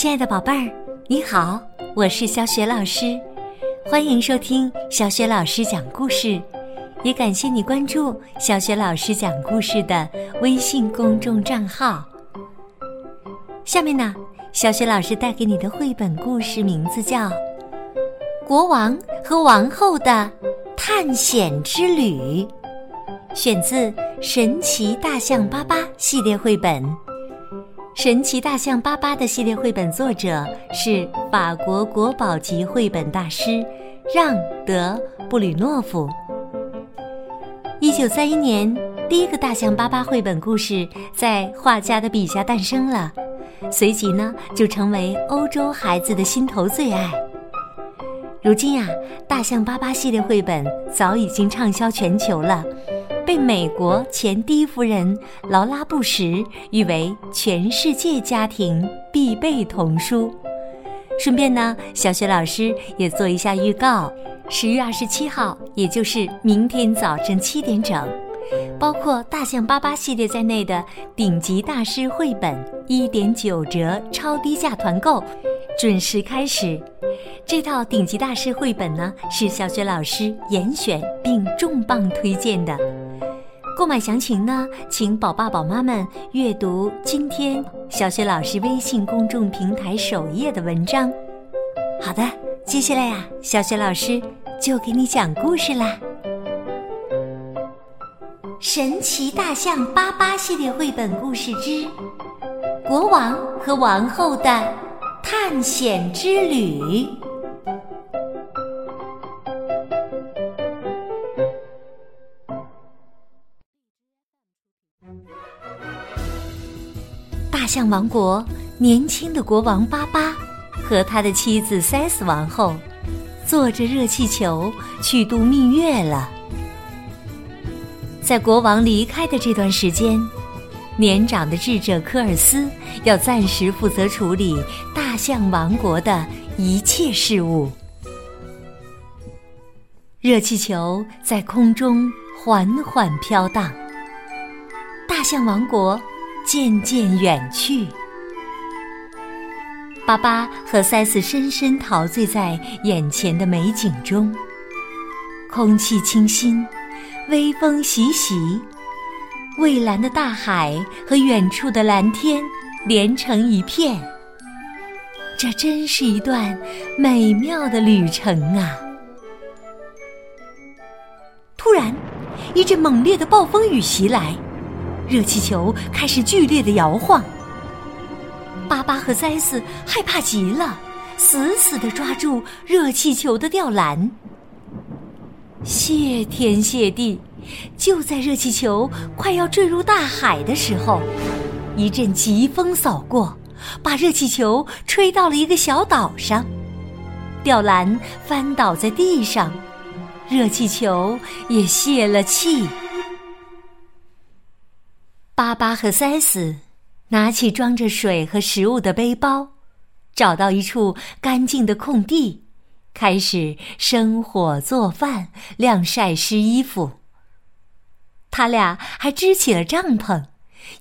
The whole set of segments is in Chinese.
亲爱的宝贝儿，你好，我是小雪老师，欢迎收听小雪老师讲故事，也感谢你关注小雪老师讲故事的微信公众账号。下面呢，小雪老师带给你的绘本故事名字叫《国王和王后的探险之旅》，选自《神奇大象巴巴》系列绘本。神奇大象巴巴的系列绘本作者是法国国宝级绘本大师让·德·布吕诺夫。一九三一年，第一个大象巴巴绘本故事在画家的笔下诞生了，随即呢，就成为欧洲孩子的心头最爱。如今呀，大象巴巴系列绘本早已经畅销全球了。被美国前第一夫人劳拉·布什誉为全世界家庭必备童书。顺便呢，小雪老师也做一下预告：十月二十七号，也就是明天早晨七点整，包括《大象巴巴》系列在内的顶级大师绘本一点九折超低价团购准时开始。这套顶级大师绘本呢，是小雪老师严选并重磅推荐的。购买详情呢，请宝爸宝妈们阅读今天小雪老师微信公众平台首页的文章。好的，接下来呀，小雪老师就给你讲故事啦。神奇大象巴巴系列绘本故事之《国王和王后的探险之旅》。象王国年轻的国王巴巴和他的妻子塞斯王后坐着热气球去度蜜月了。在国王离开的这段时间，年长的智者科尔斯要暂时负责处理大象王国的一切事务。热气球在空中缓缓飘荡，大象王国。渐渐远去，巴巴和塞斯深深陶醉在眼前的美景中。空气清新，微风习习，蔚蓝的大海和远处的蓝天连成一片。这真是一段美妙的旅程啊！突然，一阵猛烈的暴风雨袭来。热气球开始剧烈的摇晃，巴巴和塞斯害怕极了，死死的抓住热气球的吊篮。谢天谢地，就在热气球快要坠入大海的时候，一阵疾风扫过，把热气球吹到了一个小岛上，吊篮翻倒在地上，热气球也泄了气。巴巴和塞斯拿起装着水和食物的背包，找到一处干净的空地，开始生火做饭、晾晒湿衣服。他俩还支起了帐篷，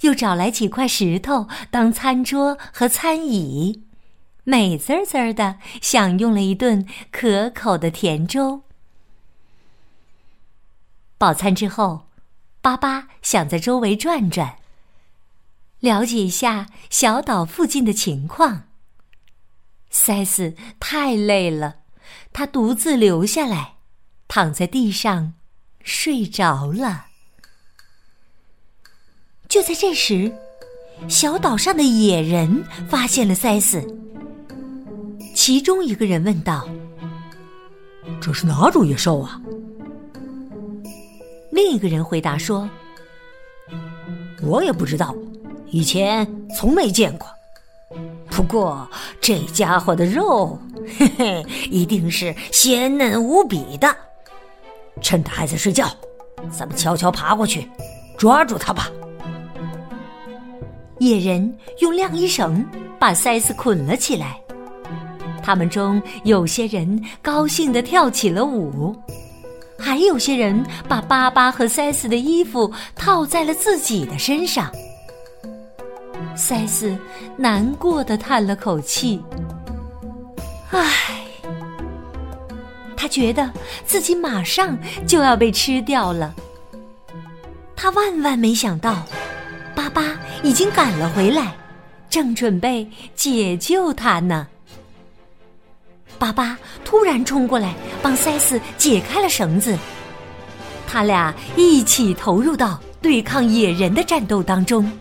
又找来几块石头当餐桌和餐椅，美滋滋的享用了一顿可口的甜粥。饱餐之后。巴巴想在周围转转，了解一下小岛附近的情况。塞斯太累了，他独自留下来，躺在地上睡着了。就在这时，小岛上的野人发现了塞斯。其中一个人问道：“这是哪种野兽啊？”另一个人回答说：“我也不知道，以前从没见过。不过这家伙的肉，嘿嘿，一定是鲜嫩无比的。趁他还在睡觉，咱们悄悄爬过去，抓住他吧。”野人用晾衣绳把塞斯捆了起来，他们中有些人高兴地跳起了舞。还有些人把巴巴和塞斯的衣服套在了自己的身上。塞斯难过的叹了口气：“唉。”他觉得自己马上就要被吃掉了。他万万没想到，巴巴已经赶了回来，正准备解救他呢。巴巴突然冲过来，帮塞斯解开了绳子。他俩一起投入到对抗野人的战斗当中。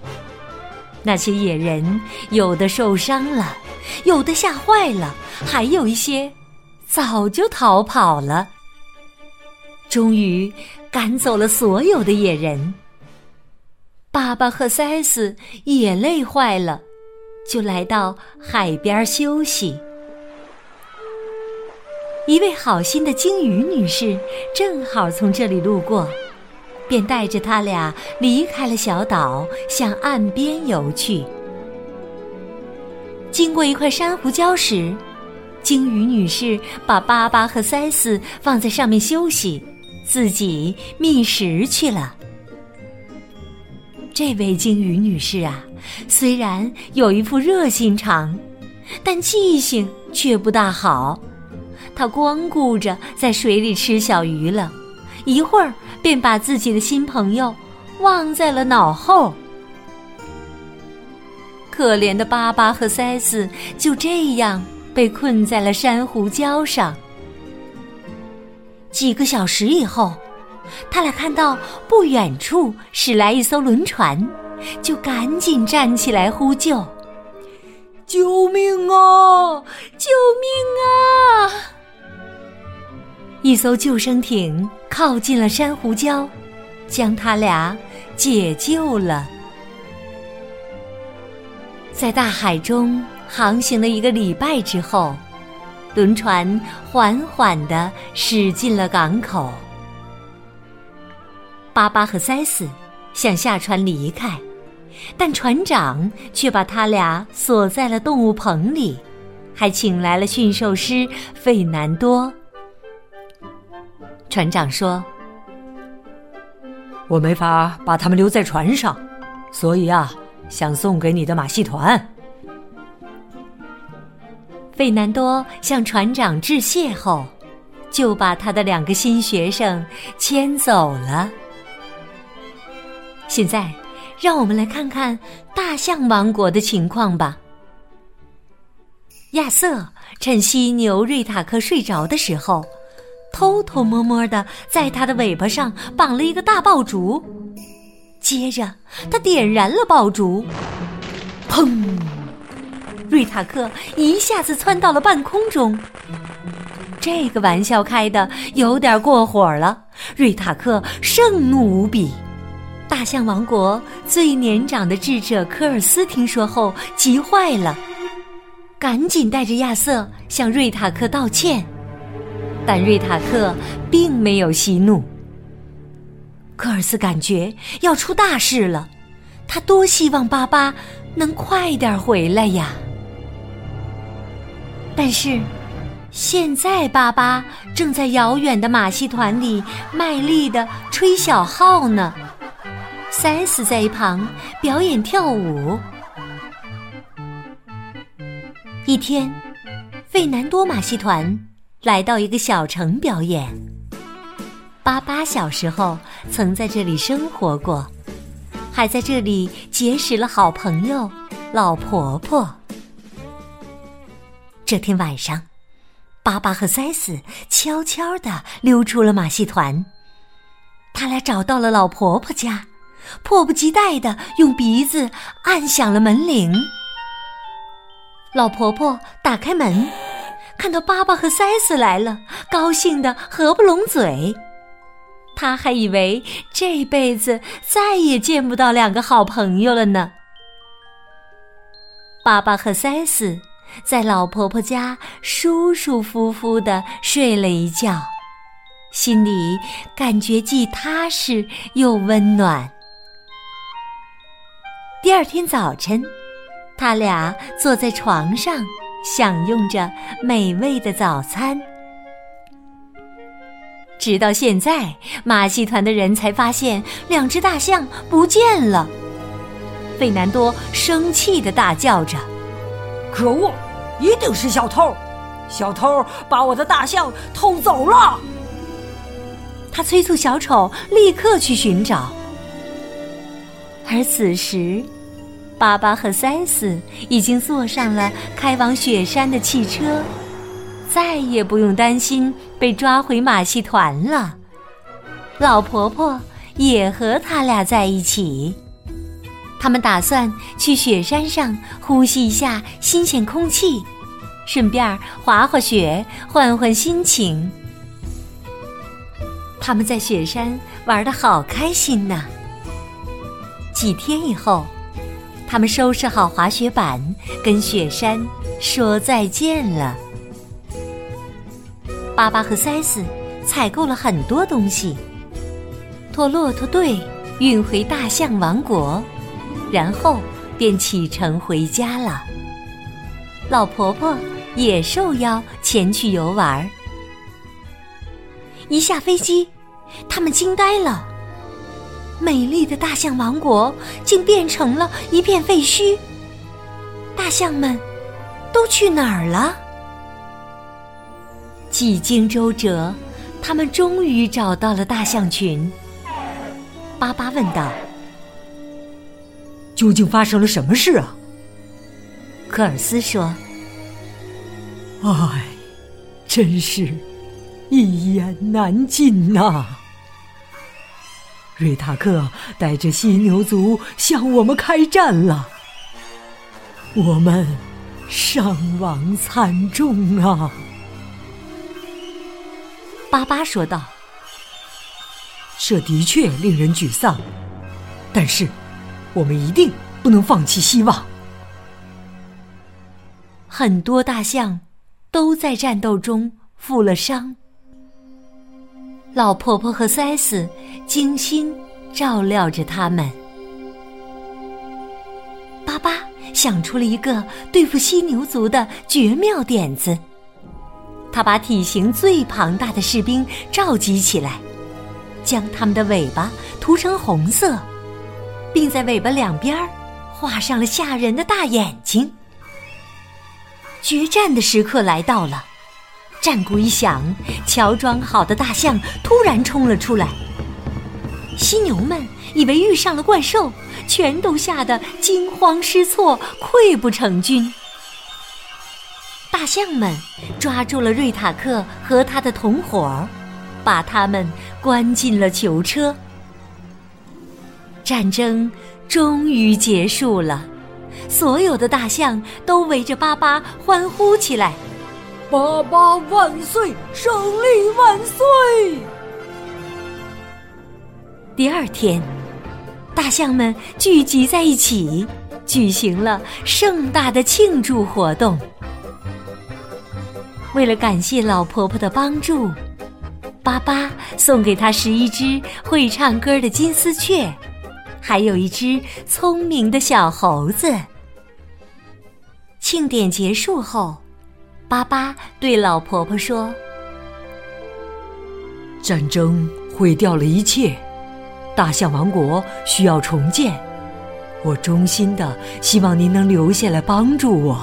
那些野人有的受伤了，有的吓坏了，还有一些。早就逃跑了，终于赶走了所有的野人。爸爸和塞斯也累坏了，就来到海边休息。一位好心的鲸鱼女士正好从这里路过，便带着他俩离开了小岛，向岸边游去。经过一块珊瑚礁时。鲸鱼女士把巴巴和塞斯放在上面休息，自己觅食去了。这位鲸鱼女士啊，虽然有一副热心肠，但记性却不大好。他光顾着在水里吃小鱼了，一会儿便把自己的新朋友忘在了脑后。可怜的巴巴和塞斯就这样。被困在了珊瑚礁上。几个小时以后，他俩看到不远处驶来一艘轮船，就赶紧站起来呼救：“救命啊！救命啊！”一艘救生艇靠近了珊瑚礁，将他俩解救了。在大海中。航行了一个礼拜之后，轮船缓缓地驶进了港口。巴巴和塞斯想下船离开，但船长却把他俩锁在了动物棚里，还请来了驯兽师费南多。船长说：“我没法把他们留在船上，所以啊，想送给你的马戏团。”费南多向船长致谢后，就把他的两个新学生牵走了。现在，让我们来看看大象王国的情况吧。亚瑟趁犀牛瑞塔克睡着的时候，偷偷摸摸的在他的尾巴上绑了一个大爆竹，接着他点燃了爆竹，砰！瑞塔克一下子窜到了半空中，这个玩笑开的有点过火了。瑞塔克盛怒无比。大象王国最年长的智者科尔斯听说后急坏了，赶紧带着亚瑟向瑞塔克道歉，但瑞塔克并没有息怒。科尔斯感觉要出大事了，他多希望巴巴能快点回来呀！但是，现在巴巴正在遥远的马戏团里卖力的吹小号呢，塞斯在一旁表演跳舞。一天，费南多马戏团来到一个小城表演。巴巴小时候曾在这里生活过，还在这里结识了好朋友老婆婆。这天晚上，巴巴和塞斯悄悄地溜出了马戏团。他俩找到了老婆婆家，迫不及待地用鼻子按响了门铃。老婆婆打开门，看到巴巴和塞斯来了，高兴得合不拢嘴。他还以为这辈子再也见不到两个好朋友了呢。巴巴和塞斯。在老婆婆家舒舒服服的睡了一觉，心里感觉既踏实又温暖。第二天早晨，他俩坐在床上，享用着美味的早餐。直到现在，马戏团的人才发现两只大象不见了。费南多生气的大叫着：“可恶！一定是小偷！小偷把我的大象偷走了！”他催促小丑立刻去寻找。而此时，巴巴和塞斯已经坐上了开往雪山的汽车，再也不用担心被抓回马戏团了。老婆婆也和他俩在一起，他们打算去雪山上呼吸一下新鲜空气，顺便滑滑雪，换换心情。他们在雪山玩的好开心呐！几天以后，他们收拾好滑雪板，跟雪山说再见了。巴巴和塞斯采购了很多东西，托骆驼队运回大象王国，然后便启程回家了。老婆婆也受邀前去游玩。一下飞机，他们惊呆了。美丽的大象王国竟变成了一片废墟，大象们都去哪儿了？几经周折，他们终于找到了大象群。巴巴问道：“究竟发生了什么事啊？”科尔斯说：“唉，真是一言难尽呐。”瑞塔克带着犀牛族向我们开战了，我们伤亡惨重啊！巴巴说道：“这的确令人沮丧，但是我们一定不能放弃希望。”很多大象都在战斗中负了伤。老婆婆和塞斯精心照料着他们。巴巴想出了一个对付犀牛族的绝妙点子。他把体型最庞大的士兵召集起来，将他们的尾巴涂成红色，并在尾巴两边画上了吓人的大眼睛。决战的时刻来到了。战鼓一响，乔装好的大象突然冲了出来。犀牛们以为遇上了怪兽，全都吓得惊慌失措，溃不成军。大象们抓住了瑞塔克和他的同伙，把他们关进了囚车。战争终于结束了，所有的大象都围着巴巴欢呼起来。爸爸万岁！胜利万岁！第二天，大象们聚集在一起，举行了盛大的庆祝活动。为了感谢老婆婆的帮助，巴巴送给她十一只会唱歌的金丝雀，还有一只聪明的小猴子。庆典结束后。巴巴对老婆婆说：“战争毁掉了一切，大象王国需要重建。我衷心的希望您能留下来帮助我。”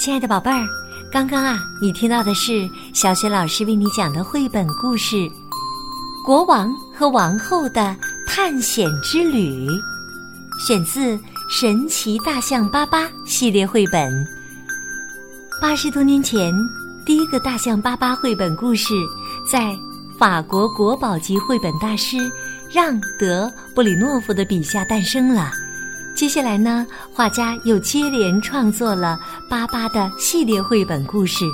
亲爱的宝贝儿。刚刚啊，你听到的是小雪老师为你讲的绘本故事《国王和王后的探险之旅》，选自《神奇大象巴巴》系列绘本。八十多年前，第一个大象巴巴绘本故事在法国国宝级绘本大师让·德·布里诺夫的笔下诞生了。接下来呢，画家又接连创作了巴巴的系列绘本故事，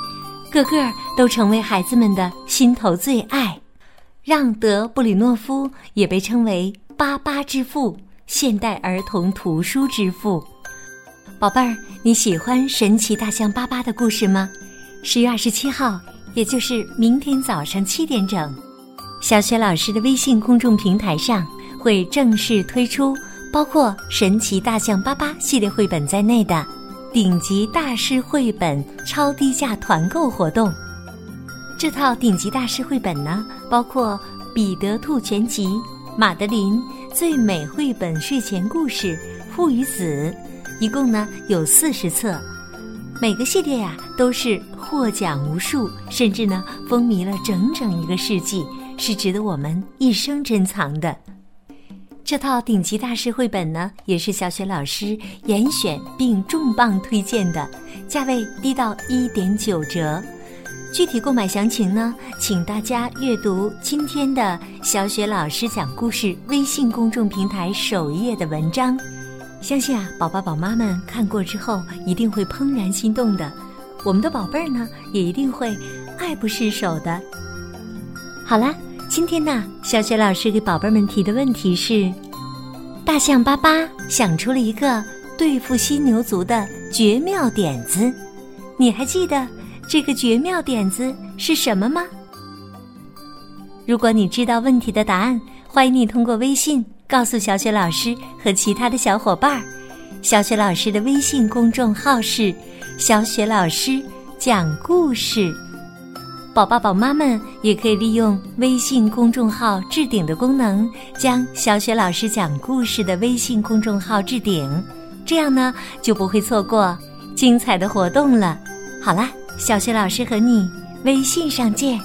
个个都成为孩子们的心头最爱。让德布里诺夫也被称为“巴巴之父”、现代儿童图书之父。宝贝儿，你喜欢神奇大象巴巴的故事吗？十月二十七号，也就是明天早上七点整，小雪老师的微信公众平台上会正式推出。包括《神奇大象巴巴》系列绘本在内的顶级大师绘本超低价团购活动。这套顶级大师绘本呢，包括《彼得兔全集》《马德琳最美绘本睡前故事》《父与子》，一共呢有四十册。每个系列呀都是获奖无数，甚至呢风靡了整整一个世纪，是值得我们一生珍藏的。这套顶级大师绘本呢，也是小雪老师严选并重磅推荐的，价位低到一点九折。具体购买详情呢，请大家阅读今天的小雪老师讲故事微信公众平台首页的文章。相信啊，宝宝宝妈们看过之后一定会怦然心动的，我们的宝贝儿呢也一定会爱不释手的。好啦，今天呢，小雪老师给宝贝们提的问题是：大象巴巴想出了一个对付犀牛族的绝妙点子，你还记得这个绝妙点子是什么吗？如果你知道问题的答案，欢迎你通过微信。告诉小雪老师和其他的小伙伴儿，小雪老师的微信公众号是“小雪老师讲故事”。宝爸宝妈们也可以利用微信公众号置顶的功能，将小雪老师讲故事的微信公众号置顶，这样呢就不会错过精彩的活动了。好啦，小雪老师和你微信上见。